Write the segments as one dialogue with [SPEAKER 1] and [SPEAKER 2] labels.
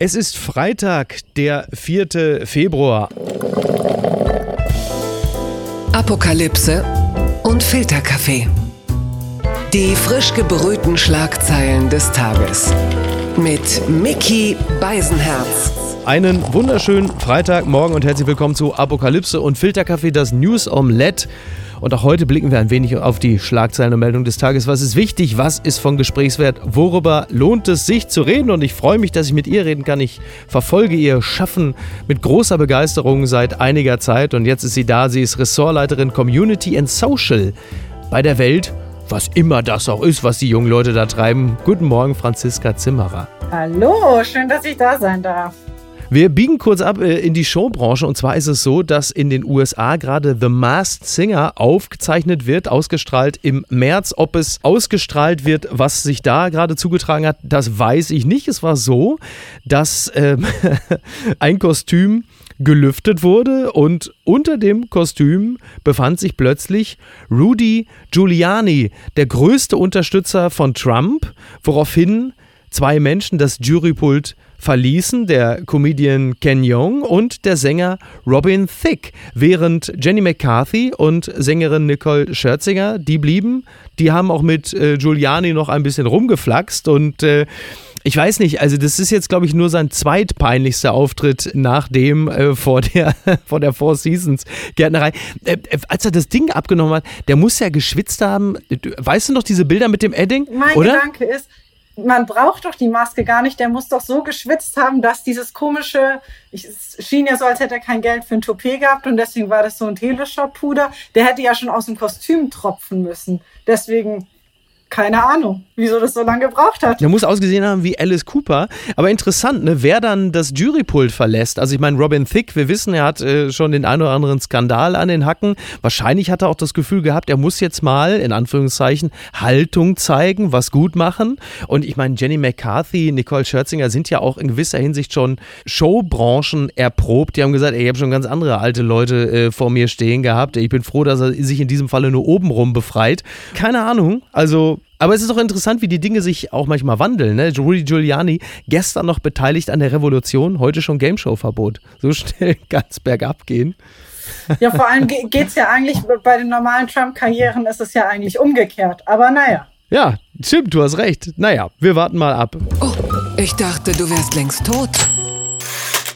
[SPEAKER 1] Es ist Freitag, der 4. Februar.
[SPEAKER 2] Apokalypse und Filterkaffee. Die frisch gebrühten Schlagzeilen des Tages. Mit Mickey Beisenherz.
[SPEAKER 1] Einen wunderschönen Freitagmorgen und herzlich willkommen zu Apokalypse und Filterkaffee, das News Omelette. Und auch heute blicken wir ein wenig auf die Schlagzeilen und Meldung des Tages. Was ist wichtig? Was ist von Gesprächswert? Worüber lohnt es sich zu reden? Und ich freue mich, dass ich mit ihr reden kann. Ich verfolge ihr Schaffen mit großer Begeisterung seit einiger Zeit. Und jetzt ist sie da. Sie ist Ressortleiterin Community and Social bei der Welt. Was immer das auch ist, was die jungen Leute da treiben. Guten Morgen, Franziska Zimmerer.
[SPEAKER 3] Hallo, schön, dass ich da sein darf.
[SPEAKER 1] Wir biegen kurz ab äh, in die Showbranche und zwar ist es so, dass in den USA gerade The Masked Singer aufgezeichnet wird, ausgestrahlt im März. Ob es ausgestrahlt wird, was sich da gerade zugetragen hat, das weiß ich nicht. Es war so, dass ähm, ein Kostüm gelüftet wurde und unter dem Kostüm befand sich plötzlich Rudy Giuliani, der größte Unterstützer von Trump, woraufhin zwei Menschen das Jurypult verließen, der Comedian Ken Jeong und der Sänger Robin Thicke, während Jenny McCarthy und Sängerin Nicole Scherzinger, die blieben, die haben auch mit äh, Giuliani noch ein bisschen rumgeflaxt und äh, ich weiß nicht, also das ist jetzt, glaube ich, nur sein zweitpeinlichster Auftritt nach dem äh, vor der, vor der Four Seasons Gärtnerei. Äh, äh als er das Ding abgenommen hat, der muss ja geschwitzt haben. Weißt du noch diese Bilder mit dem Edding?
[SPEAKER 3] Mein oder? Gedanke ist, man braucht doch die Maske gar nicht. Der muss doch so geschwitzt haben, dass dieses komische, ich, es schien ja so, als hätte er kein Geld für ein Toupet gehabt und deswegen war das so ein Teleshop-Puder. Der hätte ja schon aus dem Kostüm tropfen müssen. Deswegen keine Ahnung, wieso das so lange gebraucht hat.
[SPEAKER 1] Er muss ausgesehen haben wie Alice Cooper. Aber interessant, ne, wer dann das Jurypult verlässt. Also ich meine, Robin Thicke, wir wissen, er hat äh, schon den einen oder anderen Skandal an den Hacken. Wahrscheinlich hat er auch das Gefühl gehabt, er muss jetzt mal, in Anführungszeichen, Haltung zeigen, was gut machen. Und ich meine, Jenny McCarthy, Nicole Scherzinger sind ja auch in gewisser Hinsicht schon Showbranchen erprobt. Die haben gesagt, ey, ich habe schon ganz andere alte Leute äh, vor mir stehen gehabt. Ich bin froh, dass er sich in diesem Falle nur obenrum befreit. Keine Ahnung. Also aber es ist auch interessant, wie die Dinge sich auch manchmal wandeln. Ne? Rudy Giuliani, gestern noch beteiligt an der Revolution, heute schon Gameshow-Verbot. So schnell ganz bergab gehen.
[SPEAKER 3] Ja, vor allem geht es ja eigentlich, bei den normalen Trump-Karrieren ist es ja eigentlich umgekehrt. Aber naja.
[SPEAKER 1] Ja, stimmt, du hast recht. Naja, wir warten mal ab.
[SPEAKER 2] Oh, ich dachte, du wärst längst tot.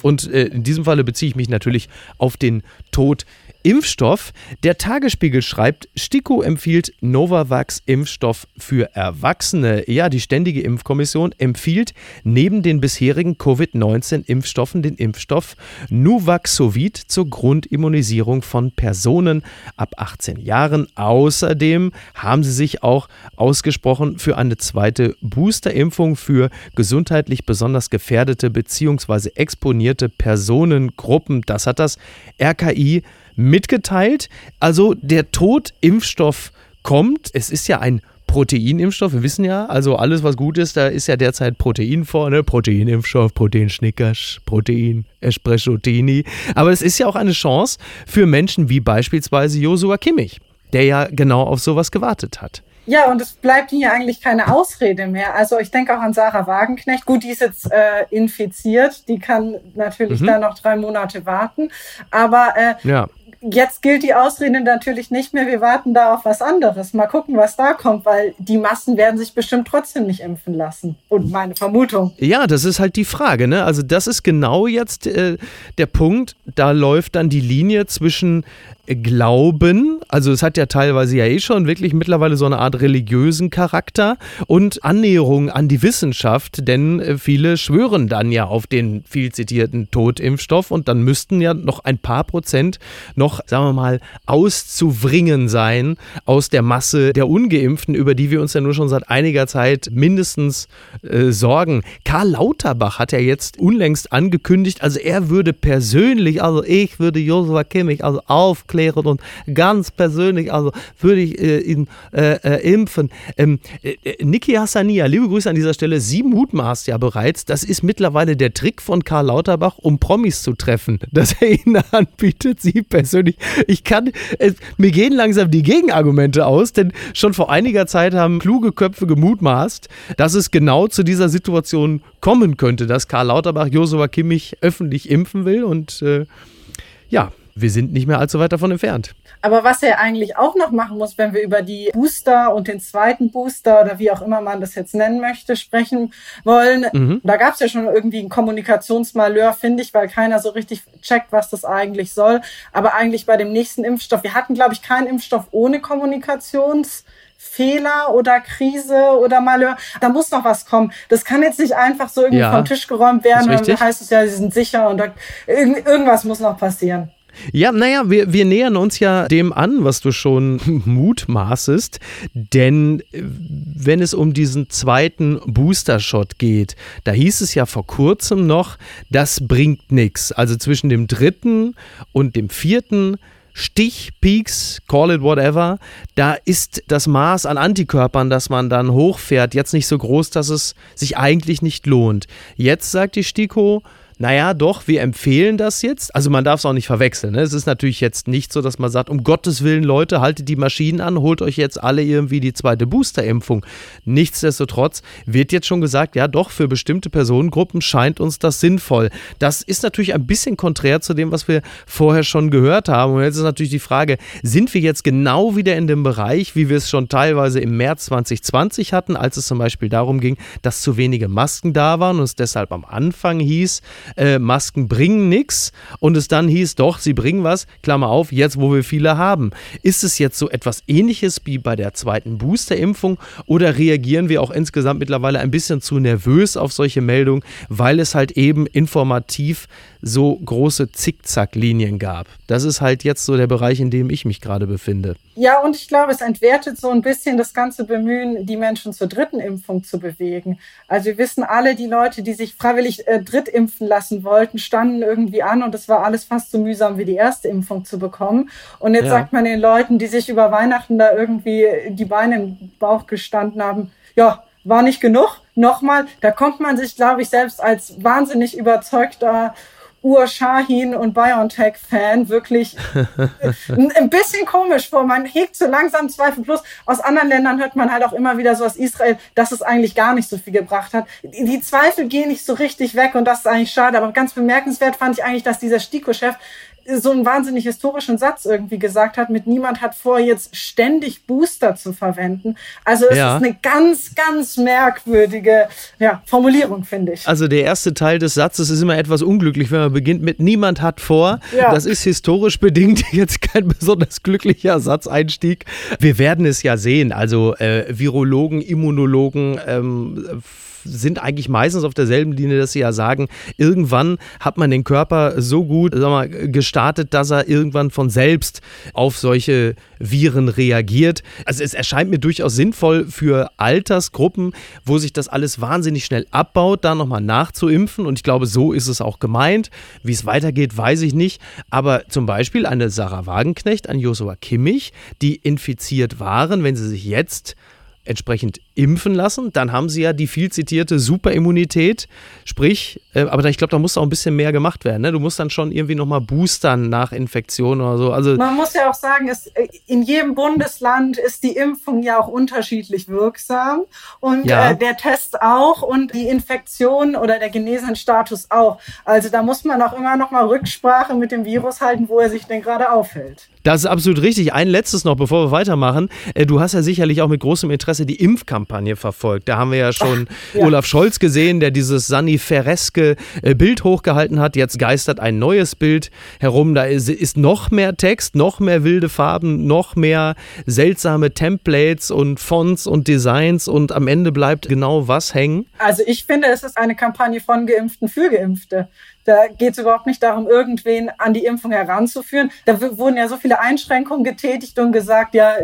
[SPEAKER 1] Und äh, in diesem Falle beziehe ich mich natürlich auf den Tod Impfstoff. Der Tagesspiegel schreibt, STIKO empfiehlt Novavax-Impfstoff für Erwachsene. Ja, die Ständige Impfkommission empfiehlt neben den bisherigen Covid-19-Impfstoffen den Impfstoff Nuvaxovid zur Grundimmunisierung von Personen ab 18 Jahren. Außerdem haben sie sich auch ausgesprochen für eine zweite Boosterimpfung für gesundheitlich besonders gefährdete bzw. exponierte Personengruppen. Das hat das RKI mitgeteilt. Also der Totimpfstoff kommt. Es ist ja ein Proteinimpfstoff, wir wissen ja, also alles, was gut ist, da ist ja derzeit Protein vorne, Proteinimpfstoff, Protein-Schnickers, Protein, Espresso-Tini. Aber es ist ja auch eine Chance für Menschen wie beispielsweise Josua Kimmich, der ja genau auf sowas gewartet hat.
[SPEAKER 3] Ja, und es bleibt hier eigentlich keine Ausrede mehr. Also ich denke auch an Sarah Wagenknecht. Gut, die ist jetzt äh, infiziert, die kann natürlich mhm. da noch drei Monate warten. Aber äh, ja jetzt gilt die Ausrede natürlich nicht mehr, wir warten da auf was anderes. Mal gucken, was da kommt, weil die Massen werden sich bestimmt trotzdem nicht impfen lassen. Und meine Vermutung.
[SPEAKER 1] Ja, das ist halt die Frage. Ne? Also das ist genau jetzt äh, der Punkt. Da läuft dann die Linie zwischen Glauben, also es hat ja teilweise ja eh schon wirklich mittlerweile so eine Art religiösen Charakter und Annäherung an die Wissenschaft, denn äh, viele schwören dann ja auf den viel zitierten Totimpfstoff und dann müssten ja noch ein paar Prozent noch, sagen wir mal, auszubringen sein aus der Masse der Ungeimpften, über die wir uns ja nur schon seit einiger Zeit mindestens äh, sorgen. Karl Lauterbach hat ja jetzt unlängst angekündigt, also er würde persönlich, also ich würde Josua Kimmich also aufklären, aufklären und ganz persönlich, also würde ich äh, ihn äh, äh, impfen. Ähm, äh, äh, Niki Hassania, liebe Grüße an dieser Stelle, sie mutmaßt ja bereits, das ist mittlerweile der Trick von Karl Lauterbach, um Promis zu treffen, dass er ihnen anbietet, sie persönlich. Ich kann, mir gehen langsam die Gegenargumente aus, denn schon vor einiger Zeit haben kluge Köpfe gemutmaßt, dass es genau zu dieser Situation kommen könnte, dass Karl Lauterbach Josua Kimmich öffentlich impfen will und äh, ja, wir sind nicht mehr allzu weit davon entfernt.
[SPEAKER 3] Aber was er eigentlich auch noch machen muss, wenn wir über die Booster und den zweiten Booster oder wie auch immer man das jetzt nennen möchte, sprechen wollen, mhm. da gab es ja schon irgendwie ein Kommunikationsmalheur, finde ich, weil keiner so richtig checkt, was das eigentlich soll. Aber eigentlich bei dem nächsten Impfstoff, wir hatten, glaube ich, keinen Impfstoff ohne Kommunikations- Fehler oder Krise oder Malheur. Da muss noch was kommen. Das kann jetzt nicht einfach so irgendwie ja, vom Tisch geräumt werden. Dann heißt es ja, sie sind sicher und da, irgendwas muss noch passieren.
[SPEAKER 1] Ja, naja, wir, wir nähern uns ja dem an, was du schon mutmaßest. Denn äh, wenn es um diesen zweiten Booster-Shot geht, da hieß es ja vor kurzem noch, das bringt nichts. Also zwischen dem dritten und dem vierten Stich, Peaks, call it whatever, da ist das Maß an Antikörpern, das man dann hochfährt, jetzt nicht so groß, dass es sich eigentlich nicht lohnt. Jetzt sagt die STIKO, naja, doch, wir empfehlen das jetzt. Also man darf es auch nicht verwechseln. Ne? Es ist natürlich jetzt nicht so, dass man sagt, um Gottes Willen, Leute, haltet die Maschinen an, holt euch jetzt alle irgendwie die zweite Boosterimpfung. Nichtsdestotrotz wird jetzt schon gesagt, ja doch, für bestimmte Personengruppen scheint uns das sinnvoll. Das ist natürlich ein bisschen konträr zu dem, was wir vorher schon gehört haben. Und jetzt ist natürlich die Frage, sind wir jetzt genau wieder in dem Bereich, wie wir es schon teilweise im März 2020 hatten, als es zum Beispiel darum ging, dass zu wenige Masken da waren und es deshalb am Anfang hieß, äh, Masken bringen nichts und es dann hieß, doch, sie bringen was, Klammer auf, jetzt wo wir viele haben. Ist es jetzt so etwas ähnliches wie bei der zweiten Boosterimpfung oder reagieren wir auch insgesamt mittlerweile ein bisschen zu nervös auf solche Meldungen, weil es halt eben informativ so große Zickzacklinien gab? Das ist halt jetzt so der Bereich, in dem ich mich gerade befinde.
[SPEAKER 3] Ja, und ich glaube, es entwertet so ein bisschen das ganze Bemühen, die Menschen zur dritten Impfung zu bewegen. Also wir wissen alle, die Leute, die sich freiwillig äh, drittimpfen lassen wollten, standen irgendwie an und es war alles fast so mühsam wie die erste Impfung zu bekommen. Und jetzt ja. sagt man den Leuten, die sich über Weihnachten da irgendwie die Beine im Bauch gestanden haben, ja, war nicht genug. Nochmal, da kommt man sich, glaube ich, selbst als wahnsinnig überzeugter Ur-Shahin und BioNTech-Fan wirklich ein bisschen komisch vor. Man hegt so langsam Zweifel. Plus aus anderen Ländern hört man halt auch immer wieder so aus Israel, dass es eigentlich gar nicht so viel gebracht hat. Die Zweifel gehen nicht so richtig weg und das ist eigentlich schade. Aber ganz bemerkenswert fand ich eigentlich, dass dieser Stiko-Chef so einen wahnsinnig historischen Satz irgendwie gesagt hat, mit niemand hat vor, jetzt ständig Booster zu verwenden. Also es ja. ist eine ganz, ganz merkwürdige ja, Formulierung, finde ich.
[SPEAKER 1] Also der erste Teil des Satzes ist immer etwas unglücklich, wenn man beginnt mit niemand hat vor. Ja. Das ist historisch bedingt jetzt kein besonders glücklicher Satzeinstieg. Wir werden es ja sehen. Also äh, Virologen, Immunologen, ähm, sind eigentlich meistens auf derselben Linie, dass sie ja sagen, irgendwann hat man den Körper so gut sag mal, gestartet, dass er irgendwann von selbst auf solche Viren reagiert. Also es erscheint mir durchaus sinnvoll für Altersgruppen, wo sich das alles wahnsinnig schnell abbaut, da nochmal nachzuimpfen. Und ich glaube, so ist es auch gemeint. Wie es weitergeht, weiß ich nicht. Aber zum Beispiel eine Sarah Wagenknecht, ein Joshua Kimmich, die infiziert waren, wenn sie sich jetzt entsprechend impfen lassen. Dann haben sie ja die viel zitierte Superimmunität. Sprich, äh, aber da, ich glaube, da muss auch ein bisschen mehr gemacht werden. Ne? Du musst dann schon irgendwie nochmal boostern nach Infektion oder so. Also
[SPEAKER 3] Man muss ja auch sagen, es, äh, in jedem Bundesland ist die Impfung ja auch unterschiedlich wirksam und ja. äh, der Test auch und die Infektion oder der Genesenstatus auch. Also da muss man auch immer nochmal Rücksprache mit dem Virus halten, wo er sich denn gerade aufhält.
[SPEAKER 1] Das ist absolut richtig. Ein letztes noch, bevor wir weitermachen. Äh, du hast ja sicherlich auch mit großem Interesse die Impfkampagne verfolgt. Da haben wir ja schon Ach, ja. Olaf Scholz gesehen, der dieses Sani Ferreske äh, Bild hochgehalten hat. Jetzt geistert ein neues Bild herum. Da ist noch mehr Text, noch mehr wilde Farben, noch mehr seltsame Templates und Fonts und Designs und am Ende bleibt genau was hängen.
[SPEAKER 3] Also ich finde, es ist eine Kampagne von Geimpften für Geimpfte. Da geht es überhaupt nicht darum, irgendwen an die Impfung heranzuführen. Da wurden ja so viele Einschränkungen getätigt und gesagt, ja,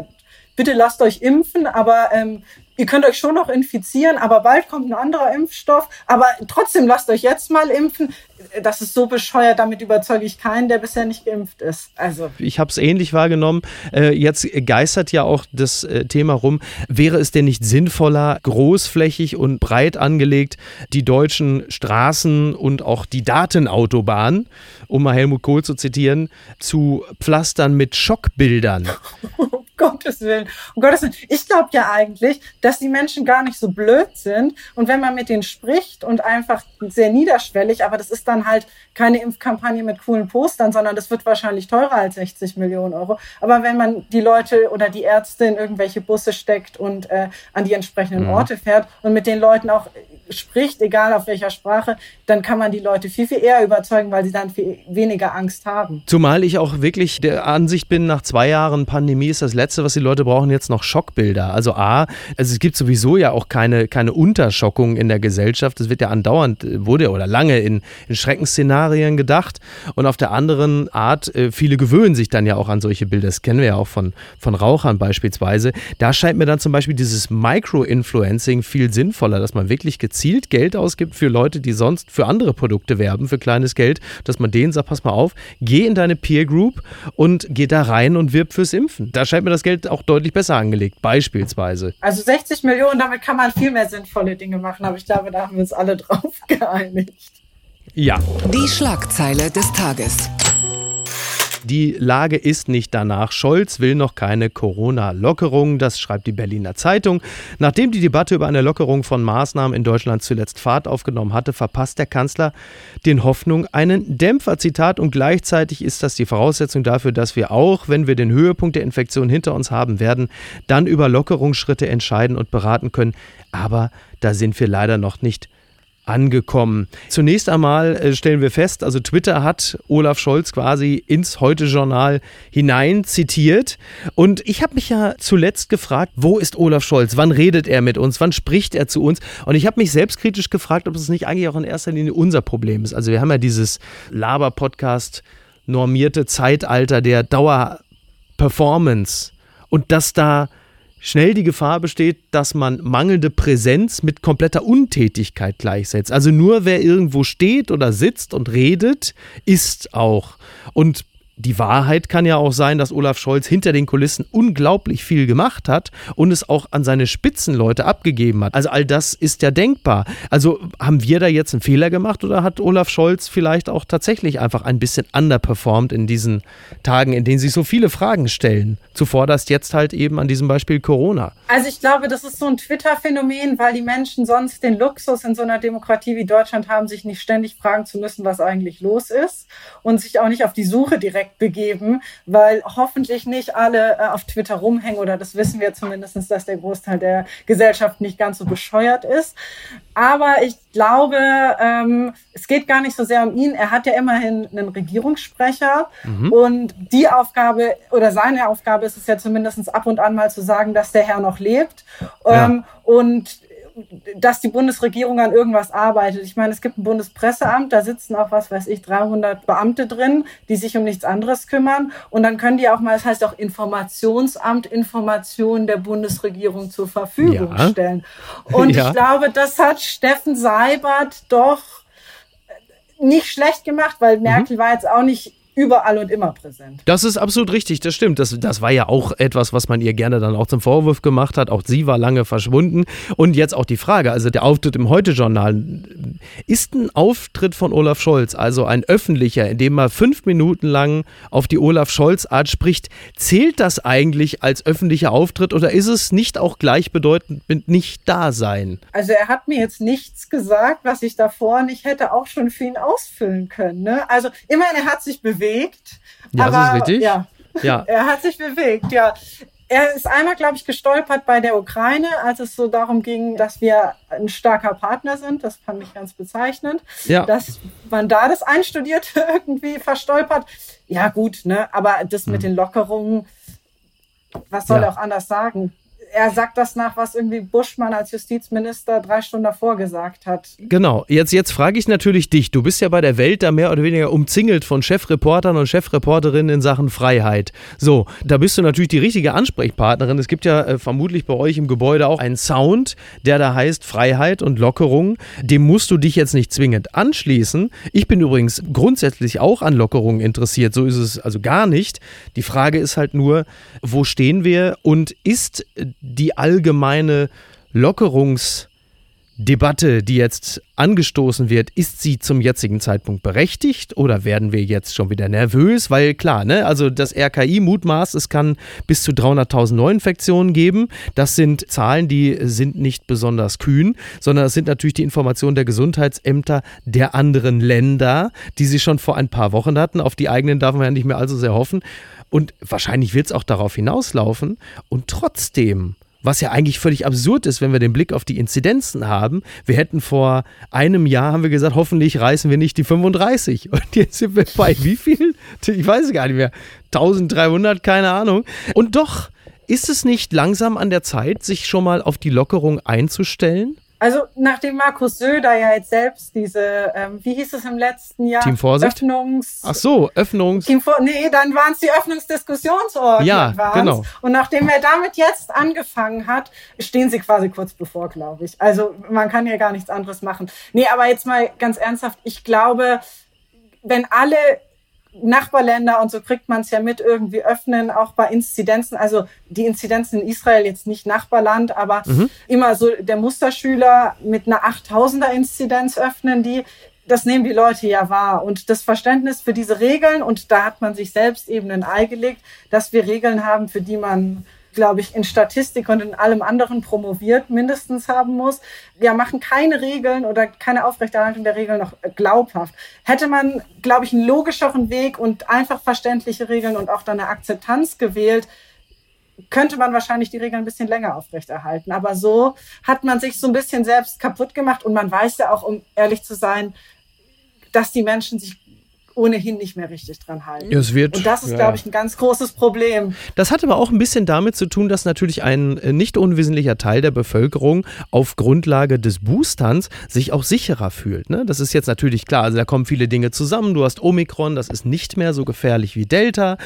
[SPEAKER 3] bitte lasst euch impfen, aber ähm, ihr könnt euch schon noch infizieren, aber bald kommt ein anderer Impfstoff. Aber trotzdem lasst euch jetzt mal impfen. Das ist so bescheuert, damit überzeuge ich keinen, der bisher nicht geimpft ist. Also.
[SPEAKER 1] Ich habe es ähnlich wahrgenommen. Äh, jetzt geistert ja auch das äh, Thema rum. Wäre es denn nicht sinnvoller, großflächig und breit angelegt die deutschen Straßen und auch die Datenautobahnen, um mal Helmut Kohl zu zitieren, zu pflastern mit Schockbildern?
[SPEAKER 3] Gottes Willen. Um Gottes Willen. Ich glaube ja eigentlich, dass die Menschen gar nicht so blöd sind. Und wenn man mit denen spricht und einfach sehr niederschwellig, aber das ist dann halt keine Impfkampagne mit coolen Postern, sondern das wird wahrscheinlich teurer als 60 Millionen Euro. Aber wenn man die Leute oder die Ärzte in irgendwelche Busse steckt und äh, an die entsprechenden mhm. Orte fährt und mit den Leuten auch spricht, egal auf welcher Sprache, dann kann man die Leute viel, viel eher überzeugen, weil sie dann viel weniger Angst haben.
[SPEAKER 1] Zumal ich auch wirklich der Ansicht bin, nach zwei Jahren Pandemie ist das Letzte, was die Leute brauchen, jetzt noch Schockbilder. Also A, also es gibt sowieso ja auch keine, keine Unterschockung in der Gesellschaft. Es wird ja andauernd, wurde oder lange in, in Schreckensszenarien gedacht. Und auf der anderen Art, äh, viele gewöhnen sich dann ja auch an solche Bilder. Das kennen wir ja auch von, von Rauchern beispielsweise. Da scheint mir dann zum Beispiel dieses Micro-Influencing viel sinnvoller, dass man wirklich gezielt gezielt Geld ausgibt für Leute, die sonst für andere Produkte werben, für kleines Geld, dass man denen sagt, pass mal auf, geh in deine Peer Group und geh da rein und wirb fürs Impfen. Da scheint mir das Geld auch deutlich besser angelegt, beispielsweise.
[SPEAKER 3] Also 60 Millionen, damit kann man viel mehr sinnvolle Dinge machen, aber ich glaube, da haben wir uns alle drauf geeinigt.
[SPEAKER 1] Ja.
[SPEAKER 2] Die Schlagzeile des Tages.
[SPEAKER 1] Die Lage ist nicht danach. Scholz will noch keine Corona-Lockerung, das schreibt die Berliner Zeitung. Nachdem die Debatte über eine Lockerung von Maßnahmen in Deutschland zuletzt Fahrt aufgenommen hatte, verpasst der Kanzler den Hoffnung einen Dämpfer. Zitat und gleichzeitig ist das die Voraussetzung dafür, dass wir auch, wenn wir den Höhepunkt der Infektion hinter uns haben werden, dann über Lockerungsschritte entscheiden und beraten können. Aber da sind wir leider noch nicht angekommen. Zunächst einmal äh, stellen wir fest, also Twitter hat Olaf Scholz quasi ins Heute-Journal hinein zitiert. Und ich habe mich ja zuletzt gefragt, wo ist Olaf Scholz? Wann redet er mit uns? Wann spricht er zu uns? Und ich habe mich selbstkritisch gefragt, ob es nicht eigentlich auch in erster Linie unser Problem ist. Also wir haben ja dieses Laber-Podcast normierte Zeitalter der Dauer-Performance. Und dass da schnell die Gefahr besteht, dass man mangelnde Präsenz mit kompletter Untätigkeit gleichsetzt. Also nur wer irgendwo steht oder sitzt und redet, ist auch. Und die Wahrheit kann ja auch sein, dass Olaf Scholz hinter den Kulissen unglaublich viel gemacht hat und es auch an seine Spitzenleute abgegeben hat. Also all das ist ja denkbar. Also haben wir da jetzt einen Fehler gemacht oder hat Olaf Scholz vielleicht auch tatsächlich einfach ein bisschen underperformed in diesen Tagen, in denen sich so viele Fragen stellen? Zuvorderst jetzt halt eben an diesem Beispiel Corona.
[SPEAKER 3] Also ich glaube, das ist so ein Twitter-Phänomen, weil die Menschen sonst den Luxus in so einer Demokratie wie Deutschland haben, sich nicht ständig fragen zu müssen, was eigentlich los ist und sich auch nicht auf die Suche direkt direkt begeben, weil hoffentlich nicht alle äh, auf Twitter rumhängen oder das wissen wir zumindest, dass der Großteil der Gesellschaft nicht ganz so bescheuert ist. Aber ich glaube, ähm, es geht gar nicht so sehr um ihn. Er hat ja immerhin einen Regierungssprecher mhm. und die Aufgabe oder seine Aufgabe ist es ja zumindest ab und an mal zu sagen, dass der Herr noch lebt. Ja. Ähm, und dass die Bundesregierung an irgendwas arbeitet. Ich meine, es gibt ein Bundespresseamt, da sitzen auch, was weiß ich, 300 Beamte drin, die sich um nichts anderes kümmern. Und dann können die auch mal, das heißt auch Informationsamt, Informationen der Bundesregierung zur Verfügung ja. stellen. Und ja. ich glaube, das hat Steffen Seibert doch nicht schlecht gemacht, weil Merkel mhm. war jetzt auch nicht überall und immer präsent.
[SPEAKER 1] Das ist absolut richtig, das stimmt. Das, das war ja auch etwas, was man ihr gerne dann auch zum Vorwurf gemacht hat. Auch sie war lange verschwunden. Und jetzt auch die Frage, also der Auftritt im Heute-Journal. Ist ein Auftritt von Olaf Scholz, also ein öffentlicher, in dem man fünf Minuten lang auf die Olaf Scholz-Art spricht, zählt das eigentlich als öffentlicher Auftritt oder ist es nicht auch gleichbedeutend mit nicht da sein?
[SPEAKER 3] Also er hat mir jetzt nichts gesagt, was ich davor nicht hätte auch schon für ihn ausfüllen können. Ne? Also immerhin, er hat sich bewegt bewegt.
[SPEAKER 1] Ja,
[SPEAKER 3] aber,
[SPEAKER 1] das ist richtig.
[SPEAKER 3] Ja. ja. er hat sich bewegt, ja. Er ist einmal, glaube ich, gestolpert bei der Ukraine, als es so darum ging, dass wir ein starker Partner sind. Das fand ich ganz bezeichnend. Ja. Dass man da das Einstudierte irgendwie verstolpert. Ja, gut, ne? Aber das mit mhm. den Lockerungen, was soll ja. er auch anders sagen? Er sagt das nach, was irgendwie Buschmann als Justizminister drei Stunden davor gesagt hat.
[SPEAKER 1] Genau. Jetzt, jetzt frage ich natürlich dich. Du bist ja bei der Welt da mehr oder weniger umzingelt von Chefreportern und Chefreporterinnen in Sachen Freiheit. So, da bist du natürlich die richtige Ansprechpartnerin. Es gibt ja äh, vermutlich bei euch im Gebäude auch einen Sound, der da heißt Freiheit und Lockerung. Dem musst du dich jetzt nicht zwingend anschließen. Ich bin übrigens grundsätzlich auch an Lockerungen interessiert. So ist es also gar nicht. Die Frage ist halt nur, wo stehen wir und ist die allgemeine Lockerungs- Debatte, die jetzt angestoßen wird, ist sie zum jetzigen Zeitpunkt berechtigt oder werden wir jetzt schon wieder nervös? Weil klar, ne, also das RKI mutmaßt, es kann bis zu 300.000 Neuinfektionen geben. Das sind Zahlen, die sind nicht besonders kühn, sondern es sind natürlich die Informationen der Gesundheitsämter der anderen Länder, die sie schon vor ein paar Wochen hatten. Auf die eigenen darf man ja nicht mehr allzu sehr hoffen. Und wahrscheinlich wird es auch darauf hinauslaufen. Und trotzdem was ja eigentlich völlig absurd ist, wenn wir den Blick auf die Inzidenzen haben. Wir hätten vor einem Jahr, haben wir gesagt, hoffentlich reißen wir nicht die 35. Und jetzt sind wir bei wie viel? Ich weiß gar nicht mehr. 1300, keine Ahnung. Und doch ist es nicht langsam an der Zeit, sich schon mal auf die Lockerung einzustellen?
[SPEAKER 3] Also nachdem Markus Söder ja jetzt selbst diese, ähm, wie hieß es im letzten Jahr?
[SPEAKER 1] Team Vorsicht?
[SPEAKER 3] Öffnungs...
[SPEAKER 1] Ach so, Öffnungs...
[SPEAKER 3] Team Vor nee, dann waren es die Öffnungsdiskussionsorte.
[SPEAKER 1] Ja, waren's. genau.
[SPEAKER 3] Und nachdem er damit jetzt angefangen hat, stehen sie quasi kurz bevor, glaube ich. Also man kann ja gar nichts anderes machen. Nee, aber jetzt mal ganz ernsthaft, ich glaube, wenn alle Nachbarländer und so kriegt man es ja mit irgendwie öffnen, auch bei Inzidenzen. Also die Inzidenzen in Israel jetzt nicht Nachbarland, aber mhm. immer so der Musterschüler mit einer 8000er Inzidenz öffnen die. Das nehmen die Leute ja wahr. Und das Verständnis für diese Regeln, und da hat man sich selbst eben ein Ei gelegt, dass wir Regeln haben, für die man glaube ich, in Statistik und in allem anderen promoviert mindestens haben muss. Wir machen keine Regeln oder keine Aufrechterhaltung der Regeln noch glaubhaft. Hätte man, glaube ich, einen logischeren Weg und einfach verständliche Regeln und auch dann eine Akzeptanz gewählt, könnte man wahrscheinlich die Regeln ein bisschen länger aufrechterhalten. Aber so hat man sich so ein bisschen selbst kaputt gemacht und man weiß ja auch, um ehrlich zu sein, dass die Menschen sich ohnehin nicht mehr richtig dran halten.
[SPEAKER 1] Es wird,
[SPEAKER 3] und das ist, ja. glaube ich, ein ganz großes Problem.
[SPEAKER 1] Das hat aber auch ein bisschen damit zu tun, dass natürlich ein äh, nicht unwesentlicher Teil der Bevölkerung auf Grundlage des Boosterns sich auch sicherer fühlt. Ne? Das ist jetzt natürlich klar. Also da kommen viele Dinge zusammen. Du hast Omikron, das ist nicht mehr so gefährlich wie Delta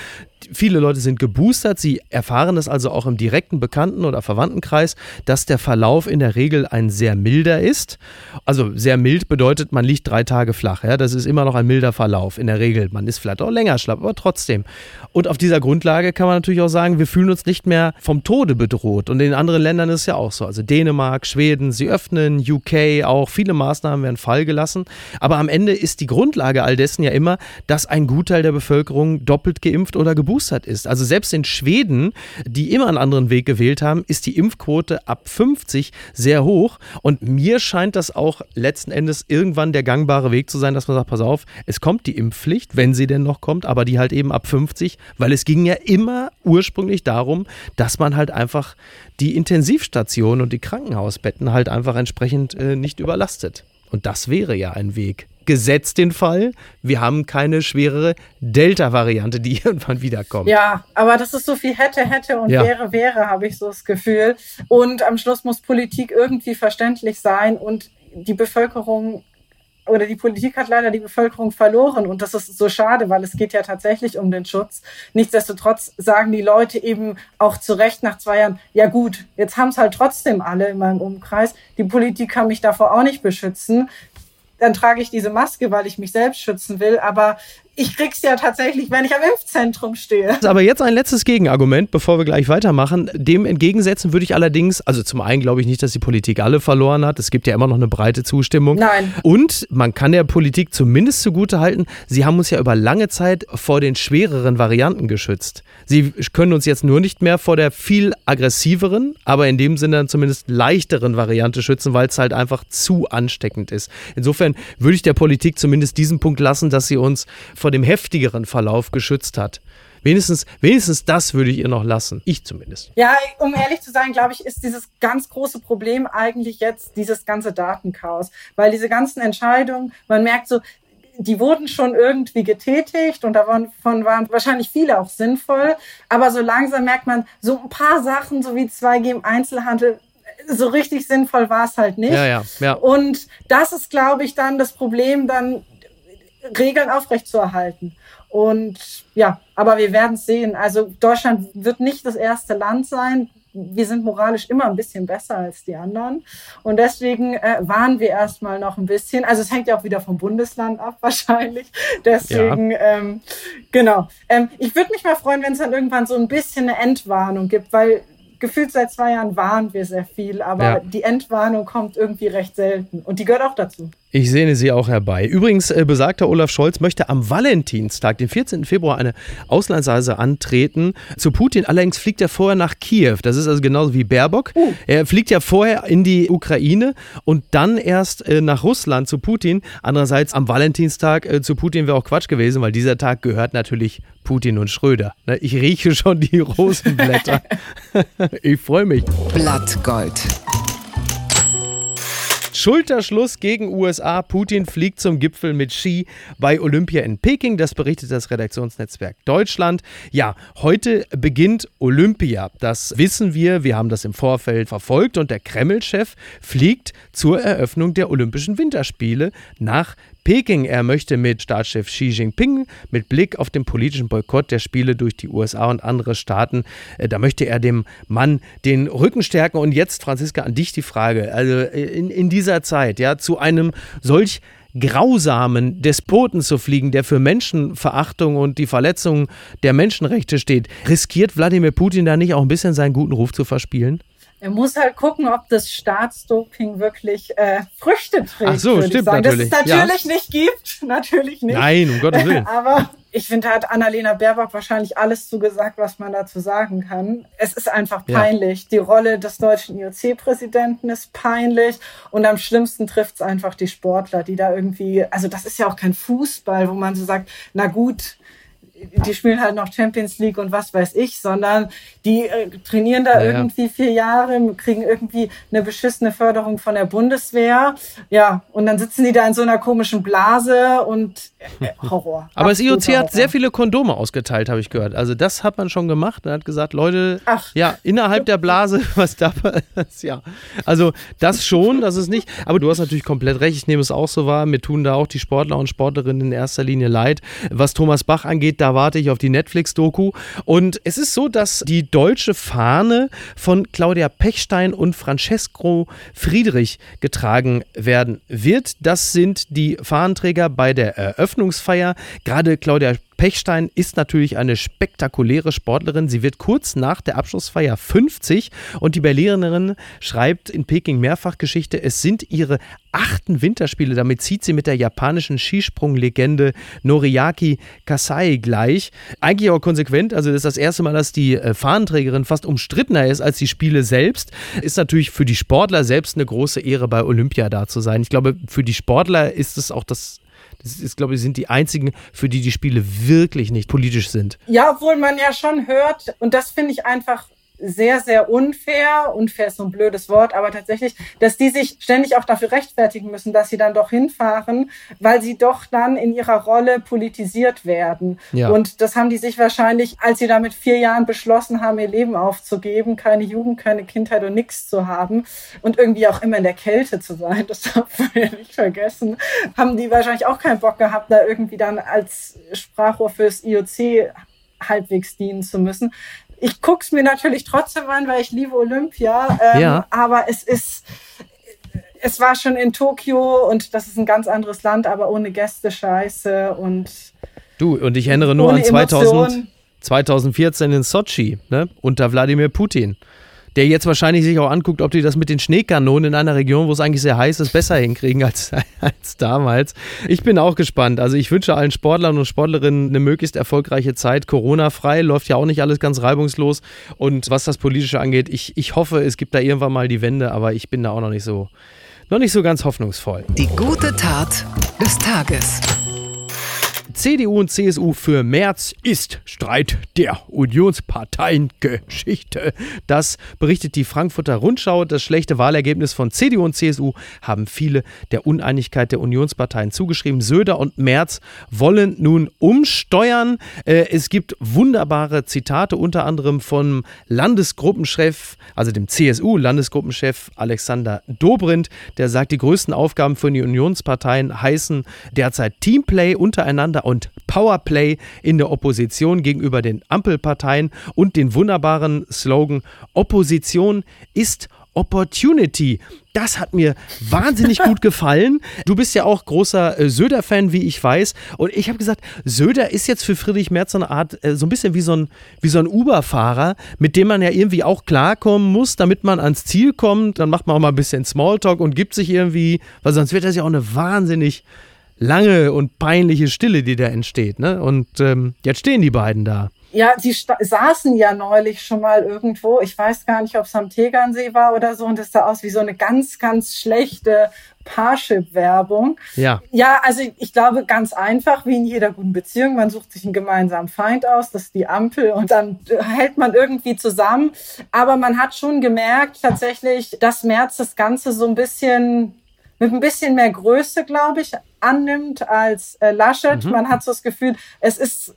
[SPEAKER 1] viele Leute sind geboostert, sie erfahren es also auch im direkten Bekannten- oder Verwandtenkreis, dass der Verlauf in der Regel ein sehr milder ist. Also sehr mild bedeutet, man liegt drei Tage flach. Ja? Das ist immer noch ein milder Verlauf in der Regel. Man ist vielleicht auch länger schlapp, aber trotzdem. Und auf dieser Grundlage kann man natürlich auch sagen, wir fühlen uns nicht mehr vom Tode bedroht. Und in anderen Ländern ist es ja auch so. Also Dänemark, Schweden, sie öffnen, UK auch. Viele Maßnahmen werden Fall gelassen. Aber am Ende ist die Grundlage all dessen ja immer, dass ein Gutteil der Bevölkerung doppelt geimpft oder geboostert geboostert ist. Also selbst in Schweden, die immer einen anderen Weg gewählt haben, ist die Impfquote ab 50 sehr hoch. Und mir scheint das auch letzten Endes irgendwann der gangbare Weg zu sein, dass man sagt, pass auf, es kommt die Impfpflicht, wenn sie denn noch kommt, aber die halt eben ab 50, weil es ging ja immer ursprünglich darum, dass man halt einfach die Intensivstationen und die Krankenhausbetten halt einfach entsprechend äh, nicht überlastet. Und das wäre ja ein Weg gesetzt den Fall, wir haben keine schwerere Delta-Variante, die irgendwann wiederkommt.
[SPEAKER 3] Ja, aber das ist so viel hätte, hätte und ja. wäre, wäre, habe ich so das Gefühl. Und am Schluss muss Politik irgendwie verständlich sein und die Bevölkerung oder die Politik hat leider die Bevölkerung verloren und das ist so schade, weil es geht ja tatsächlich um den Schutz. Nichtsdestotrotz sagen die Leute eben auch zu Recht nach zwei Jahren, ja gut, jetzt haben es halt trotzdem alle in meinem Umkreis. Die Politik kann mich davor auch nicht beschützen dann trage ich diese Maske, weil ich mich selbst schützen will. Aber ich krieg's ja tatsächlich, wenn ich am Impfzentrum stehe.
[SPEAKER 1] Aber jetzt ein letztes Gegenargument, bevor wir gleich weitermachen. Dem entgegensetzen würde ich allerdings, also zum einen glaube ich nicht, dass die Politik alle verloren hat. Es gibt ja immer noch eine breite Zustimmung.
[SPEAKER 3] Nein.
[SPEAKER 1] Und man kann der Politik zumindest zugute halten, sie haben uns ja über lange Zeit vor den schwereren Varianten geschützt. Sie können uns jetzt nur nicht mehr vor der viel aggressiveren, aber in dem Sinne dann zumindest leichteren Variante schützen, weil es halt einfach zu ansteckend ist. Insofern würde ich der Politik zumindest diesen Punkt lassen, dass sie uns vor vor dem heftigeren Verlauf geschützt hat. Wenigstens, wenigstens das würde ich ihr noch lassen. Ich zumindest.
[SPEAKER 3] Ja, um ehrlich zu sein, glaube ich, ist dieses ganz große Problem eigentlich jetzt dieses ganze Datenchaos. Weil diese ganzen Entscheidungen, man merkt so, die wurden schon irgendwie getätigt und davon waren wahrscheinlich viele auch sinnvoll. Aber so langsam merkt man, so ein paar Sachen, so wie 2G im Einzelhandel, so richtig sinnvoll war es halt nicht.
[SPEAKER 1] Ja, ja, ja.
[SPEAKER 3] Und das ist, glaube ich, dann das Problem, dann Regeln aufrechtzuerhalten. Und ja, aber wir werden es sehen. Also Deutschland wird nicht das erste Land sein. Wir sind moralisch immer ein bisschen besser als die anderen. Und deswegen äh, waren wir erstmal noch ein bisschen. Also es hängt ja auch wieder vom Bundesland ab wahrscheinlich. Deswegen, ja. ähm, genau. Ähm, ich würde mich mal freuen, wenn es dann irgendwann so ein bisschen eine Entwarnung gibt, weil gefühlt seit zwei Jahren warnen wir sehr viel, aber ja. die Entwarnung kommt irgendwie recht selten. Und die gehört auch dazu.
[SPEAKER 1] Ich sehne sie auch herbei. Übrigens, äh, besagter Olaf Scholz möchte am Valentinstag, den 14. Februar, eine Auslandsreise antreten zu Putin. Allerdings fliegt er vorher nach Kiew. Das ist also genauso wie Baerbock. Uh. Er fliegt ja vorher in die Ukraine und dann erst äh, nach Russland zu Putin. Andererseits am Valentinstag äh, zu Putin wäre auch Quatsch gewesen, weil dieser Tag gehört natürlich Putin und Schröder. Ne, ich rieche schon die Rosenblätter. ich freue mich.
[SPEAKER 2] Blattgold.
[SPEAKER 1] Schulterschluss gegen USA. Putin fliegt zum Gipfel mit Xi bei Olympia in Peking. Das berichtet das Redaktionsnetzwerk Deutschland. Ja, heute beginnt Olympia. Das wissen wir. Wir haben das im Vorfeld verfolgt. Und der Kreml-Chef fliegt zur Eröffnung der Olympischen Winterspiele nach Peking. Er möchte mit Staatschef Xi Jinping mit Blick auf den politischen Boykott der Spiele durch die USA und andere Staaten, äh, da möchte er dem Mann den Rücken stärken. Und jetzt, Franziska, an dich die Frage. Also äh, in, in dieser Zeit, ja, zu einem solch grausamen Despoten zu fliegen, der für Menschenverachtung und die Verletzung der Menschenrechte steht, riskiert Wladimir Putin da nicht auch ein bisschen seinen guten Ruf zu verspielen?
[SPEAKER 3] Er muss halt gucken, ob das Staatsdoping wirklich äh, Früchte trägt.
[SPEAKER 1] Ach so, stimmt natürlich.
[SPEAKER 3] Dass es natürlich ja. nicht gibt, natürlich nicht.
[SPEAKER 1] Nein, um Gottes Willen.
[SPEAKER 3] Aber ich finde, da hat Annalena Baerbock wahrscheinlich alles zugesagt, was man dazu sagen kann. Es ist einfach peinlich. Ja. Die Rolle des deutschen IOC-Präsidenten ist peinlich. Und am schlimmsten trifft es einfach die Sportler, die da irgendwie, also das ist ja auch kein Fußball, wo man so sagt, na gut, die spielen halt noch Champions League und was weiß ich, sondern die äh, trainieren da ja, irgendwie vier Jahre, kriegen irgendwie eine beschissene Förderung von der Bundeswehr. Ja, und dann sitzen die da in so einer komischen Blase und Horror.
[SPEAKER 1] Aber das IOC hat sehr viele Kondome ausgeteilt, habe ich gehört. Also das hat man schon gemacht. Er hat gesagt, Leute, Ach. ja, innerhalb der Blase, was da ist, ja. Also das schon, das ist nicht. Aber du hast natürlich komplett recht. Ich nehme es auch so wahr. Mir tun da auch die Sportler und Sportlerinnen in erster Linie leid. Was Thomas Bach angeht, da warte ich auf die Netflix-Doku. Und es ist so, dass die deutsche Fahne von Claudia Pechstein und Francesco Friedrich getragen werden wird. Das sind die Fahnenträger bei der Eröffnungsfeier. Gerade Claudia Pechstein ist natürlich eine spektakuläre Sportlerin. Sie wird kurz nach der Abschlussfeier 50 und die Berlinerin schreibt in Peking mehrfach Geschichte. Es sind ihre achten Winterspiele. Damit zieht sie mit der japanischen Skisprunglegende Noriaki Kasai gleich. Eigentlich auch konsequent. Also das ist das erste Mal, dass die äh, Fahnenträgerin fast umstrittener ist als die Spiele selbst. Ist natürlich für die Sportler selbst eine große Ehre, bei Olympia da zu sein. Ich glaube, für die Sportler ist es auch das das ist, glaube ich, sind die einzigen, für die die Spiele wirklich nicht politisch sind.
[SPEAKER 3] Ja, obwohl man ja schon hört, und das finde ich einfach sehr, sehr unfair. Unfair ist so ein blödes Wort, aber tatsächlich, dass die sich ständig auch dafür rechtfertigen müssen, dass sie dann doch hinfahren, weil sie doch dann in ihrer Rolle politisiert werden. Ja. Und das haben die sich wahrscheinlich, als sie da mit vier Jahren beschlossen haben, ihr Leben aufzugeben, keine Jugend, keine Kindheit und nichts zu haben und irgendwie auch immer in der Kälte zu sein, das darf man ja nicht vergessen, haben die wahrscheinlich auch keinen Bock gehabt, da irgendwie dann als Sprachrohr fürs IOC halbwegs dienen zu müssen ich gucke es mir natürlich trotzdem an, weil ich liebe Olympia. Ähm, ja. Aber es ist, es war schon in Tokio und das ist ein ganz anderes Land, aber ohne Gäste scheiße und.
[SPEAKER 1] Du, und ich erinnere nur an 2000, 2014 in Sochi, ne? Unter Wladimir Putin der jetzt wahrscheinlich sich auch anguckt, ob die das mit den Schneekanonen in einer Region, wo es eigentlich sehr heiß ist, besser hinkriegen als, als damals. Ich bin auch gespannt. Also ich wünsche allen Sportlern und Sportlerinnen eine möglichst erfolgreiche Zeit. Corona-frei läuft ja auch nicht alles ganz reibungslos. Und was das Politische angeht, ich, ich hoffe, es gibt da irgendwann mal die Wende, aber ich bin da auch noch nicht so, noch nicht so ganz hoffnungsvoll.
[SPEAKER 2] Die gute Tat des Tages.
[SPEAKER 1] CDU und CSU für März ist Streit der Unionsparteiengeschichte. Das berichtet die Frankfurter Rundschau. Das schlechte Wahlergebnis von CDU und CSU haben viele der Uneinigkeit der Unionsparteien zugeschrieben. Söder und Merz wollen nun umsteuern. Äh, es gibt wunderbare Zitate, unter anderem vom Landesgruppenchef, also dem CSU-Landesgruppenchef Alexander Dobrindt, der sagt, die größten Aufgaben für die Unionsparteien heißen derzeit Teamplay untereinander und Powerplay in der Opposition gegenüber den Ampelparteien und den wunderbaren Slogan Opposition ist Opportunity. Das hat mir wahnsinnig gut gefallen. Du bist ja auch großer äh, Söder-Fan, wie ich weiß. Und ich habe gesagt, Söder ist jetzt für Friedrich Merz so eine Art, äh, so ein bisschen wie so ein, wie so ein Uber-Fahrer, mit dem man ja irgendwie auch klarkommen muss, damit man ans Ziel kommt. Dann macht man auch mal ein bisschen Smalltalk und gibt sich irgendwie, weil sonst wird das ja auch eine wahnsinnig lange und peinliche Stille, die da entsteht. Ne? Und ähm, jetzt stehen die beiden da.
[SPEAKER 3] Ja, sie saßen ja neulich schon mal irgendwo. Ich weiß gar nicht, ob es am Tegernsee war oder so. Und es sah aus wie so eine ganz, ganz schlechte Parship-Werbung.
[SPEAKER 1] Ja.
[SPEAKER 3] Ja, also ich glaube ganz einfach, wie in jeder guten Beziehung. Man sucht sich einen gemeinsamen Feind aus, das ist die Ampel und dann hält man irgendwie zusammen. Aber man hat schon gemerkt tatsächlich, dass März das Ganze so ein bisschen mit ein bisschen mehr Größe, glaube ich, annimmt als äh, Laschet. Mhm. Man hat so das Gefühl, es ist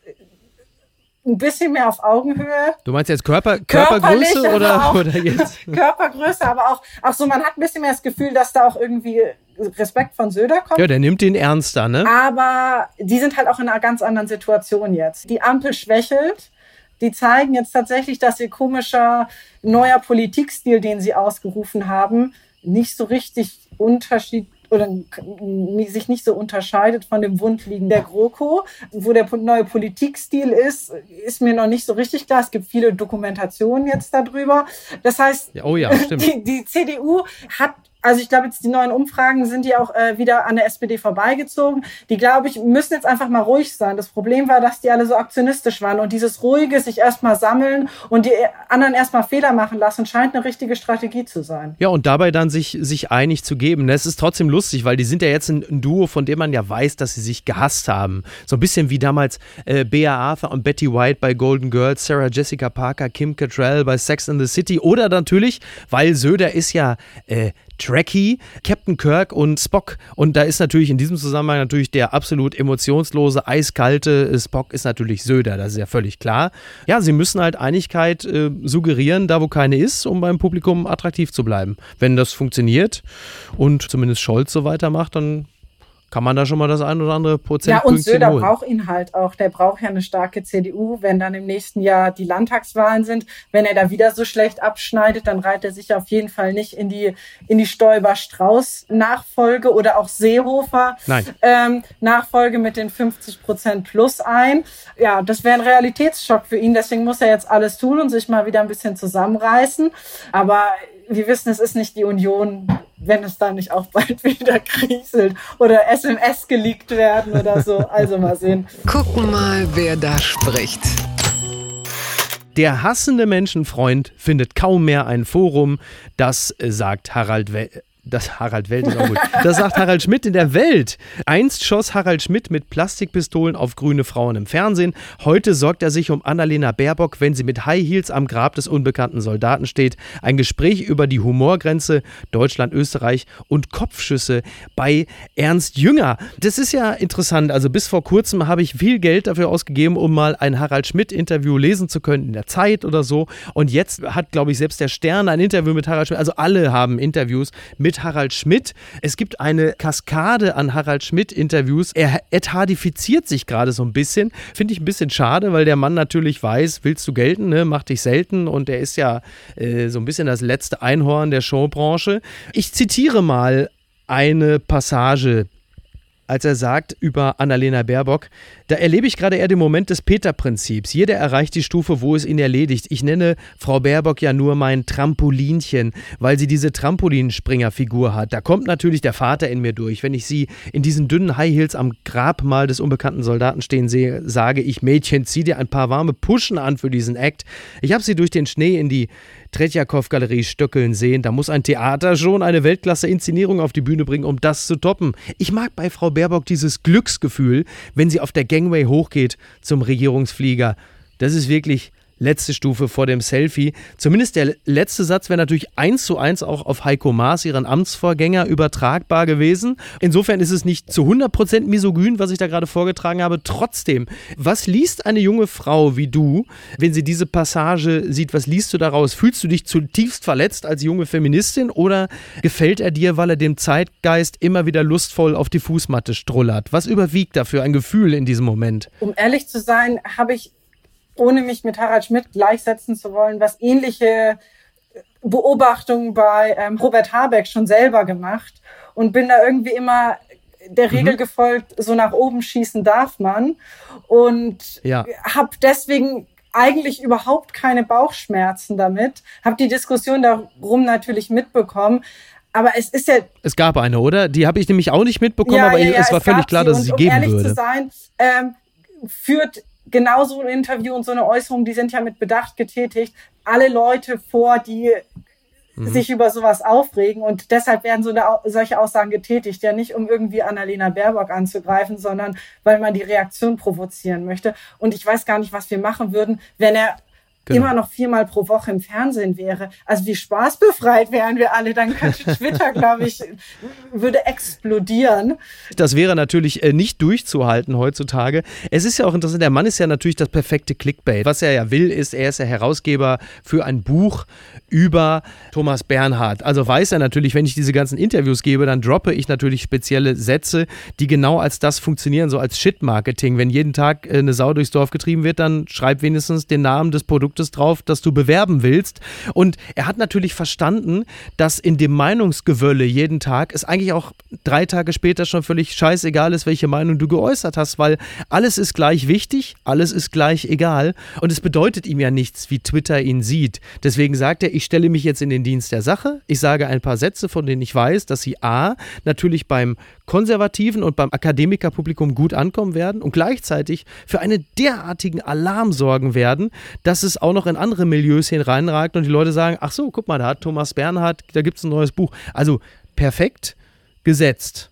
[SPEAKER 3] ein bisschen mehr auf Augenhöhe.
[SPEAKER 1] Du meinst jetzt Körper, Körpergröße oder,
[SPEAKER 3] auch,
[SPEAKER 1] oder jetzt?
[SPEAKER 3] Körpergröße, aber auch, auch so, man hat ein bisschen mehr das Gefühl, dass da auch irgendwie Respekt von Söder kommt.
[SPEAKER 1] Ja, der nimmt den ernster, ne?
[SPEAKER 3] Aber die sind halt auch in einer ganz anderen Situation jetzt. Die Ampel schwächelt. Die zeigen jetzt tatsächlich, dass ihr komischer neuer Politikstil, den sie ausgerufen haben, nicht so richtig Unterschied oder sich nicht so unterscheidet von dem Wundliegen der GroKo. Wo der neue Politikstil ist, ist mir noch nicht so richtig klar. Es gibt viele Dokumentationen jetzt darüber. Das heißt,
[SPEAKER 1] oh ja,
[SPEAKER 3] die, die CDU hat also ich glaube jetzt die neuen Umfragen sind ja auch äh, wieder an der SPD vorbeigezogen. Die glaube ich müssen jetzt einfach mal ruhig sein. Das Problem war, dass die alle so aktionistisch waren und dieses ruhige sich erstmal sammeln und die anderen erstmal Fehler machen lassen scheint eine richtige Strategie zu sein.
[SPEAKER 1] Ja und dabei dann sich sich einig zu geben. Das ist trotzdem lustig, weil die sind ja jetzt ein, ein Duo, von dem man ja weiß, dass sie sich gehasst haben. So ein bisschen wie damals äh, Bea Arthur und Betty White bei Golden Girls, Sarah Jessica Parker, Kim Cattrall bei Sex in the City oder natürlich, weil Söder ist ja äh, Trekkie, Captain Kirk und Spock. Und da ist natürlich in diesem Zusammenhang natürlich der absolut emotionslose, eiskalte Spock ist natürlich Söder, das ist ja völlig klar. Ja, sie müssen halt Einigkeit äh, suggerieren, da wo keine ist, um beim Publikum attraktiv zu bleiben. Wenn das funktioniert und zumindest Scholz so weitermacht, dann kann man da schon mal das ein oder andere Prozent
[SPEAKER 3] Ja, und Söder holen. braucht ihn halt auch. Der braucht ja eine starke CDU. Wenn dann im nächsten Jahr die Landtagswahlen sind, wenn er da wieder so schlecht abschneidet, dann reiht er sich auf jeden Fall nicht in die, in die Stoiber-Strauß-Nachfolge oder auch Seehofer-Nachfolge ähm, mit den 50 Prozent plus ein. Ja, das wäre ein Realitätsschock für ihn. Deswegen muss er jetzt alles tun und sich mal wieder ein bisschen zusammenreißen. Aber wir wissen, es ist nicht die Union, wenn es da nicht auch bald wieder kriselt oder SMS geleakt werden oder so. Also mal sehen.
[SPEAKER 2] Gucken mal, wer da spricht.
[SPEAKER 1] Der hassende Menschenfreund findet kaum mehr ein Forum, das sagt Harald We das Harald Welt ist auch gut. Das sagt Harald Schmidt in der Welt. Einst schoss Harald Schmidt mit Plastikpistolen auf grüne Frauen im Fernsehen. Heute sorgt er sich um Annalena Baerbock, wenn sie mit High Heels am Grab des unbekannten Soldaten steht. Ein Gespräch über die Humorgrenze Deutschland, Österreich und Kopfschüsse bei Ernst Jünger. Das ist ja interessant. Also bis vor kurzem habe ich viel Geld dafür ausgegeben, um mal ein Harald Schmidt-Interview lesen zu können in der Zeit oder so. Und jetzt hat, glaube ich, selbst der Stern ein Interview mit Harald Schmidt. Also alle haben Interviews mit mit Harald Schmidt. Es gibt eine Kaskade an Harald Schmidt-Interviews. Er etadifiziert sich gerade so ein bisschen. Finde ich ein bisschen schade, weil der Mann natürlich weiß, willst du gelten, ne? mach dich selten. Und er ist ja äh, so ein bisschen das letzte Einhorn der Showbranche. Ich zitiere mal eine Passage als er sagt über Annalena Baerbock, da erlebe ich gerade eher den Moment des Peter-Prinzips. Jeder erreicht die Stufe, wo es ihn erledigt. Ich nenne Frau Baerbock ja nur mein Trampolinchen, weil sie diese Trampolinspringer-Figur hat. Da kommt natürlich der Vater in mir durch. Wenn ich sie in diesen dünnen High Heels am Grabmal des unbekannten Soldaten stehen sehe, sage ich, Mädchen, zieh dir ein paar warme Puschen an für diesen Act. Ich habe sie durch den Schnee in die Tretjakow-Galerie stöckeln sehen. Da muss ein Theater schon eine Weltklasse-Inszenierung auf die Bühne bringen, um das zu toppen. Ich mag bei Frau Baerbock dieses Glücksgefühl, wenn sie auf der Gangway hochgeht zum Regierungsflieger. Das ist wirklich letzte Stufe vor dem Selfie. Zumindest der letzte Satz wäre natürlich eins zu eins auch auf Heiko Maas, ihren Amtsvorgänger, übertragbar gewesen. Insofern ist es nicht zu 100% misogyn, was ich da gerade vorgetragen habe. Trotzdem, was liest eine junge Frau wie du, wenn sie diese Passage sieht? Was liest du daraus? Fühlst du dich zutiefst verletzt als junge Feministin oder gefällt er dir, weil er dem Zeitgeist immer wieder lustvoll auf die Fußmatte strullert? Was überwiegt dafür ein Gefühl in diesem Moment?
[SPEAKER 3] Um ehrlich zu sein, habe ich ohne mich mit Harald Schmidt gleichsetzen zu wollen, was ähnliche Beobachtungen bei ähm, Robert Habeck schon selber gemacht und bin da irgendwie immer der mhm. Regel mhm. gefolgt, so nach oben schießen darf man und ja. habe deswegen eigentlich überhaupt keine Bauchschmerzen damit, habe die Diskussion darum natürlich mitbekommen, aber es ist ja.
[SPEAKER 1] Es gab eine, oder? Die habe ich nämlich auch nicht mitbekommen, ja, aber ja, ja, es war es völlig klar, dass es sie um geben
[SPEAKER 3] ehrlich
[SPEAKER 1] würde.
[SPEAKER 3] Zu sein, ähm, führt genau so ein Interview und so eine Äußerung, die sind ja mit Bedacht getätigt, alle Leute vor, die mhm. sich über sowas aufregen und deshalb werden so eine, solche Aussagen getätigt, ja nicht um irgendwie Annalena Baerbock anzugreifen, sondern weil man die Reaktion provozieren möchte. Und ich weiß gar nicht, was wir machen würden, wenn er genau. immer noch viermal pro Woche im Fernsehen wäre. Also wie spaßbefreit wären wir alle, dann könnte Twitter, glaube ich, würde explodieren.
[SPEAKER 1] Das wäre natürlich äh, nicht durchzuhalten heutzutage. Es ist ja auch interessant, der Mann ist ja natürlich das perfekte Clickbait. Was er ja will, ist, er ist ja Herausgeber für ein Buch über Thomas Bernhard. Also weiß er natürlich, wenn ich diese ganzen Interviews gebe, dann droppe ich natürlich spezielle Sätze, die genau als das funktionieren, so als Shit-Marketing. Wenn jeden Tag äh, eine Sau durchs Dorf getrieben wird, dann schreib wenigstens den Namen des Produktes drauf, das du bewerben willst. Und er hat natürlich verstanden, dass in dem Meinungsgewölle jeden Tag es eigentlich auch drei Tage später schon völlig scheißegal ist, welche Meinung du geäußert hast, weil alles ist gleich wichtig, alles ist gleich egal und es bedeutet ihm ja nichts, wie Twitter ihn sieht. Deswegen sagt er, ich stelle mich jetzt in den Dienst der Sache. Ich sage ein paar Sätze, von denen ich weiß, dass sie A, natürlich beim konservativen und beim Akademikerpublikum gut ankommen werden und gleichzeitig für einen derartigen Alarm sorgen werden, dass es auch noch in andere Milieus hineinragt und die Leute sagen, ach so, guck mal, da hat Thomas Bernhard, da gibt es ein neues Buch. Also perfekt gesetzt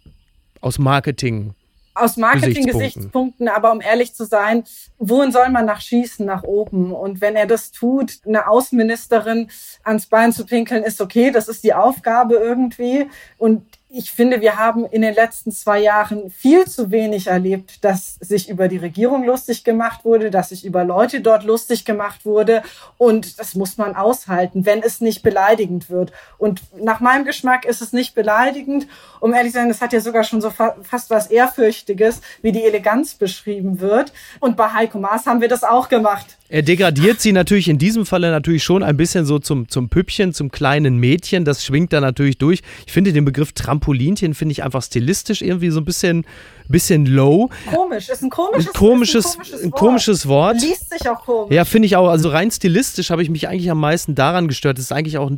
[SPEAKER 1] aus Marketing
[SPEAKER 3] aus Marketing-Gesichtspunkten, aber um ehrlich zu sein, wohin soll man nach schießen? Nach oben. Und wenn er das tut, eine Außenministerin ans Bein zu pinkeln, ist okay, das ist die Aufgabe irgendwie. Und ich finde, wir haben in den letzten zwei Jahren viel zu wenig erlebt, dass sich über die Regierung lustig gemacht wurde, dass sich über Leute dort lustig gemacht wurde. Und das muss man aushalten, wenn es nicht beleidigend wird. Und nach meinem Geschmack ist es nicht beleidigend. Um ehrlich zu sein, es hat ja sogar schon so fa fast was Ehrfürchtiges, wie die Eleganz beschrieben wird. Und bei Heiko Maas haben wir das auch gemacht.
[SPEAKER 1] Er degradiert sie natürlich in diesem Falle natürlich schon ein bisschen so zum, zum Püppchen, zum kleinen Mädchen. Das schwingt da natürlich durch. Ich finde den Begriff Trampolinchen, finde ich einfach stilistisch irgendwie so ein bisschen bisschen low.
[SPEAKER 3] Komisch, ist ein komisches,
[SPEAKER 1] komisches, ein komisches, ein komisches Wort. Wort.
[SPEAKER 3] Liest sich auch komisch.
[SPEAKER 1] Ja, finde ich auch. Also rein stilistisch habe ich mich eigentlich am meisten daran gestört. Das ist eigentlich auch,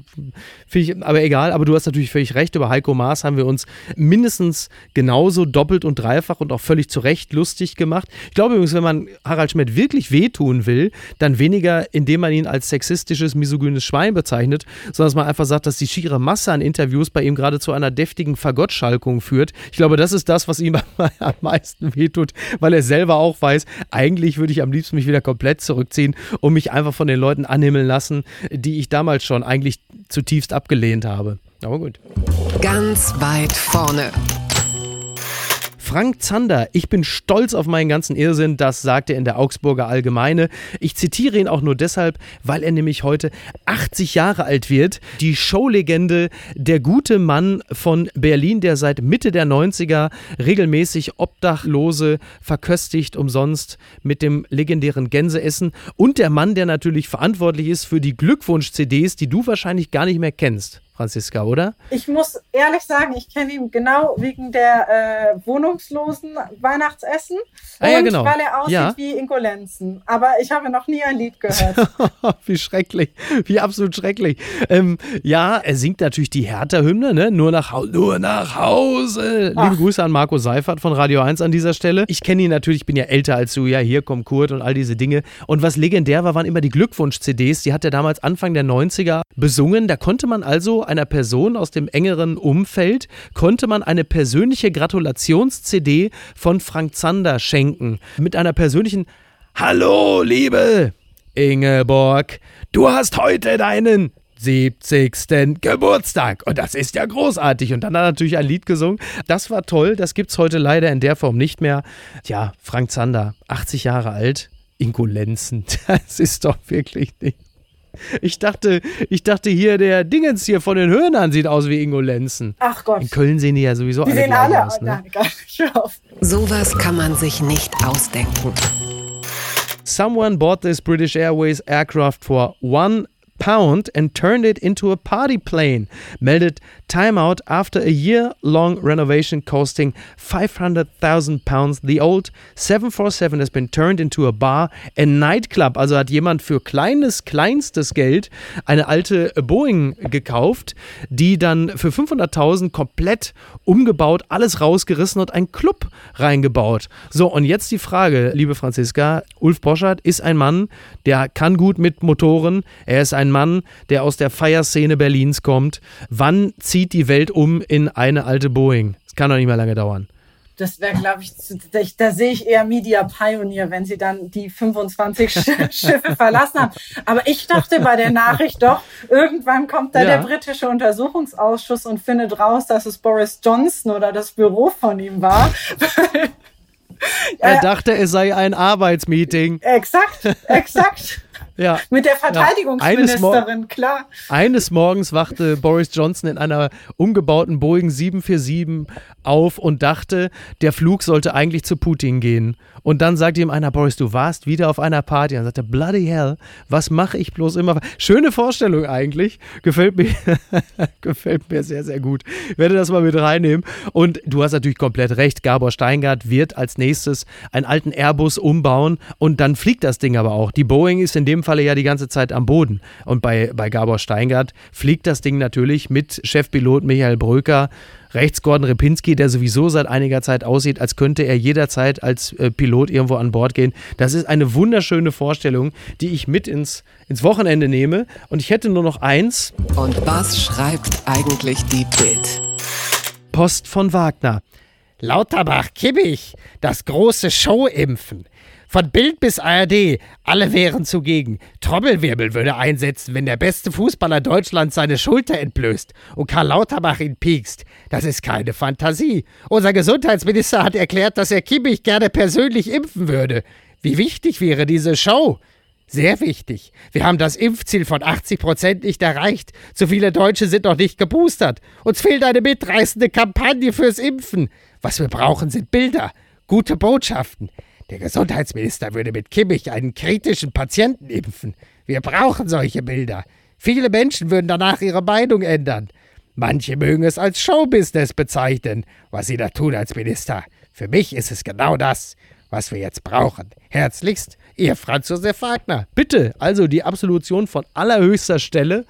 [SPEAKER 1] ich, aber egal. Aber du hast natürlich völlig recht. Über Heiko Maas haben wir uns mindestens genauso doppelt und dreifach und auch völlig zu Recht lustig gemacht. Ich glaube übrigens, wenn man Harald Schmidt wirklich wehtun will, dann weniger, indem man ihn als sexistisches, misogynes Schwein bezeichnet, sondern dass man einfach sagt, dass die schiere Masse an Interviews bei ihm gerade zu einer deftigen Fagottschalkung führt. Ich glaube, das ist das, was ihm am meisten wehtut, weil er selber auch weiß, eigentlich würde ich am liebsten mich wieder komplett zurückziehen und mich einfach von den Leuten anhimmeln lassen, die ich damals schon eigentlich zutiefst abgelehnt habe. Aber gut.
[SPEAKER 2] Ganz weit vorne.
[SPEAKER 1] Frank Zander, ich bin stolz auf meinen ganzen Irrsinn, das sagt er in der Augsburger Allgemeine. Ich zitiere ihn auch nur deshalb, weil er nämlich heute 80 Jahre alt wird. Die Showlegende, der gute Mann von Berlin, der seit Mitte der 90er regelmäßig Obdachlose verköstigt umsonst mit dem legendären Gänseessen und der Mann, der natürlich verantwortlich ist für die Glückwunsch-CDs, die du wahrscheinlich gar nicht mehr kennst. Franziska, oder?
[SPEAKER 3] Ich muss ehrlich sagen, ich kenne ihn genau wegen der äh, wohnungslosen Weihnachtsessen ah, und ja, genau. weil er aussieht ja. wie Ingo Lenzen. Aber ich habe noch nie ein Lied gehört.
[SPEAKER 1] wie schrecklich, wie absolut schrecklich. Ähm, ja, er singt natürlich die Hertha-Hymne, ne? Nur nach, nur nach Hause. Ach. Liebe Grüße an Marco Seifert von Radio 1 an dieser Stelle. Ich kenne ihn natürlich, ich bin ja älter als du. Ja, hier kommt Kurt und all diese Dinge. Und was legendär war, waren immer die Glückwunsch-CDs. Die hat er damals Anfang der 90er besungen. Da konnte man also einer Person aus dem engeren Umfeld, konnte man eine persönliche Gratulations-CD von Frank Zander schenken. Mit einer persönlichen Hallo, liebe Ingeborg, du hast heute deinen 70. Geburtstag. Und das ist ja großartig. Und dann hat er natürlich ein Lied gesungen. Das war toll. Das gibt es heute leider in der Form nicht mehr. Ja, Frank Zander, 80 Jahre alt. Ingolenzen. Das ist doch wirklich nicht. Ich dachte, ich dachte hier, der Dingens hier von den Hörnern sieht aus wie Ingo Lenzen.
[SPEAKER 3] Ach Gott.
[SPEAKER 1] In Köln sehen die ja sowieso die alle sehen alle aus. Ne?
[SPEAKER 2] Nein, gar nicht. Sowas kann man sich nicht ausdenken.
[SPEAKER 1] Someone bought this British Airways aircraft for one pound and turned it into a party plane, meldet Time Out after a year long renovation costing 500,000 pounds. The old 747 has been turned into a bar and nightclub. Also hat jemand für kleines, kleinstes Geld eine alte Boeing gekauft, die dann für 500.000 komplett umgebaut, alles rausgerissen und einen Club reingebaut. So, und jetzt die Frage, liebe Franziska, Ulf Boschert ist ein Mann, der kann gut mit Motoren, er ist ein Mann, der aus der Feierszene Berlins kommt. Wann zieht die Welt um in eine alte Boeing? Das kann doch nicht mehr lange dauern.
[SPEAKER 3] Das wäre, glaube ich, da sehe ich eher Media Pioneer, wenn sie dann die 25 Schiffe verlassen haben. Aber ich dachte bei der Nachricht doch, irgendwann kommt da ja. der britische Untersuchungsausschuss und findet raus, dass es Boris Johnson oder das Büro von ihm war.
[SPEAKER 1] er dachte, es sei ein Arbeitsmeeting.
[SPEAKER 3] Exakt, exakt. Ja. Mit der Verteidigungsministerin,
[SPEAKER 1] ja.
[SPEAKER 3] klar.
[SPEAKER 1] Eines Morgens wachte Boris Johnson in einer umgebauten Boeing 747 auf und dachte, der Flug sollte eigentlich zu Putin gehen. Und dann sagte ihm einer, Boris, du warst wieder auf einer Party. Und sagte, bloody hell, was mache ich bloß immer? Schöne Vorstellung eigentlich. Gefällt mir, gefällt mir sehr, sehr gut. Ich werde das mal mit reinnehmen. Und du hast natürlich komplett recht. Gabor Steingart wird als nächstes einen alten Airbus umbauen und dann fliegt das Ding aber auch. Die Boeing ist in dem Falle ja die ganze Zeit am Boden. Und bei, bei Gabor Steingart fliegt das Ding natürlich mit Chefpilot Michael Bröker rechts Gordon Repinski, der sowieso seit einiger Zeit aussieht, als könnte er jederzeit als äh, Pilot irgendwo an Bord gehen. Das ist eine wunderschöne Vorstellung, die ich mit ins, ins Wochenende nehme. Und ich hätte nur noch eins.
[SPEAKER 2] Und was schreibt eigentlich die Bild?
[SPEAKER 1] Post von Wagner. Lauterbach-Kimmich, das große Show-Impfen. Von Bild bis ARD, alle wären zugegen. Trommelwirbel würde einsetzen, wenn der beste Fußballer Deutschlands seine Schulter entblößt und Karl Lauterbach ihn piekst. Das ist keine Fantasie. Unser Gesundheitsminister hat erklärt, dass er Kimmich gerne persönlich impfen würde. Wie wichtig wäre diese Show? Sehr wichtig. Wir haben das Impfziel von 80 Prozent nicht erreicht. Zu viele Deutsche sind noch nicht geboostert. Uns fehlt eine mitreißende Kampagne fürs Impfen. Was wir brauchen, sind Bilder, gute Botschaften. Der Gesundheitsminister würde mit Kimmich einen kritischen Patienten impfen. Wir brauchen solche Bilder. Viele Menschen würden danach ihre Meinung ändern. Manche mögen es als Showbusiness bezeichnen, was Sie da tun als Minister. Für mich ist es genau das, was wir jetzt brauchen. Herzlichst, Ihr Franz Josef Wagner. Bitte, also die Absolution von allerhöchster Stelle.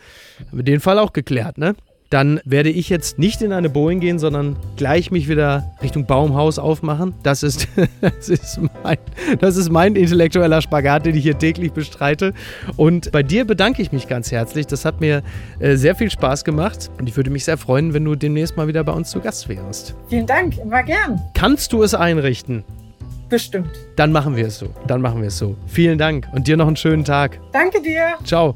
[SPEAKER 1] Haben wir den Fall auch geklärt, ne? Dann werde ich jetzt nicht in eine Boeing gehen, sondern gleich mich wieder Richtung Baumhaus aufmachen. Das ist, das ist, mein, das ist mein intellektueller Spagat, den ich hier täglich bestreite. Und bei dir bedanke ich mich ganz herzlich. Das hat mir äh, sehr viel Spaß gemacht und ich würde mich sehr freuen, wenn du demnächst mal wieder bei uns zu Gast wärst.
[SPEAKER 3] Vielen Dank, immer gern.
[SPEAKER 1] Kannst du es einrichten?
[SPEAKER 3] Bestimmt.
[SPEAKER 1] Dann machen wir es so. Dann machen wir es so. Vielen Dank und dir noch einen schönen Tag.
[SPEAKER 3] Danke dir.
[SPEAKER 1] Ciao.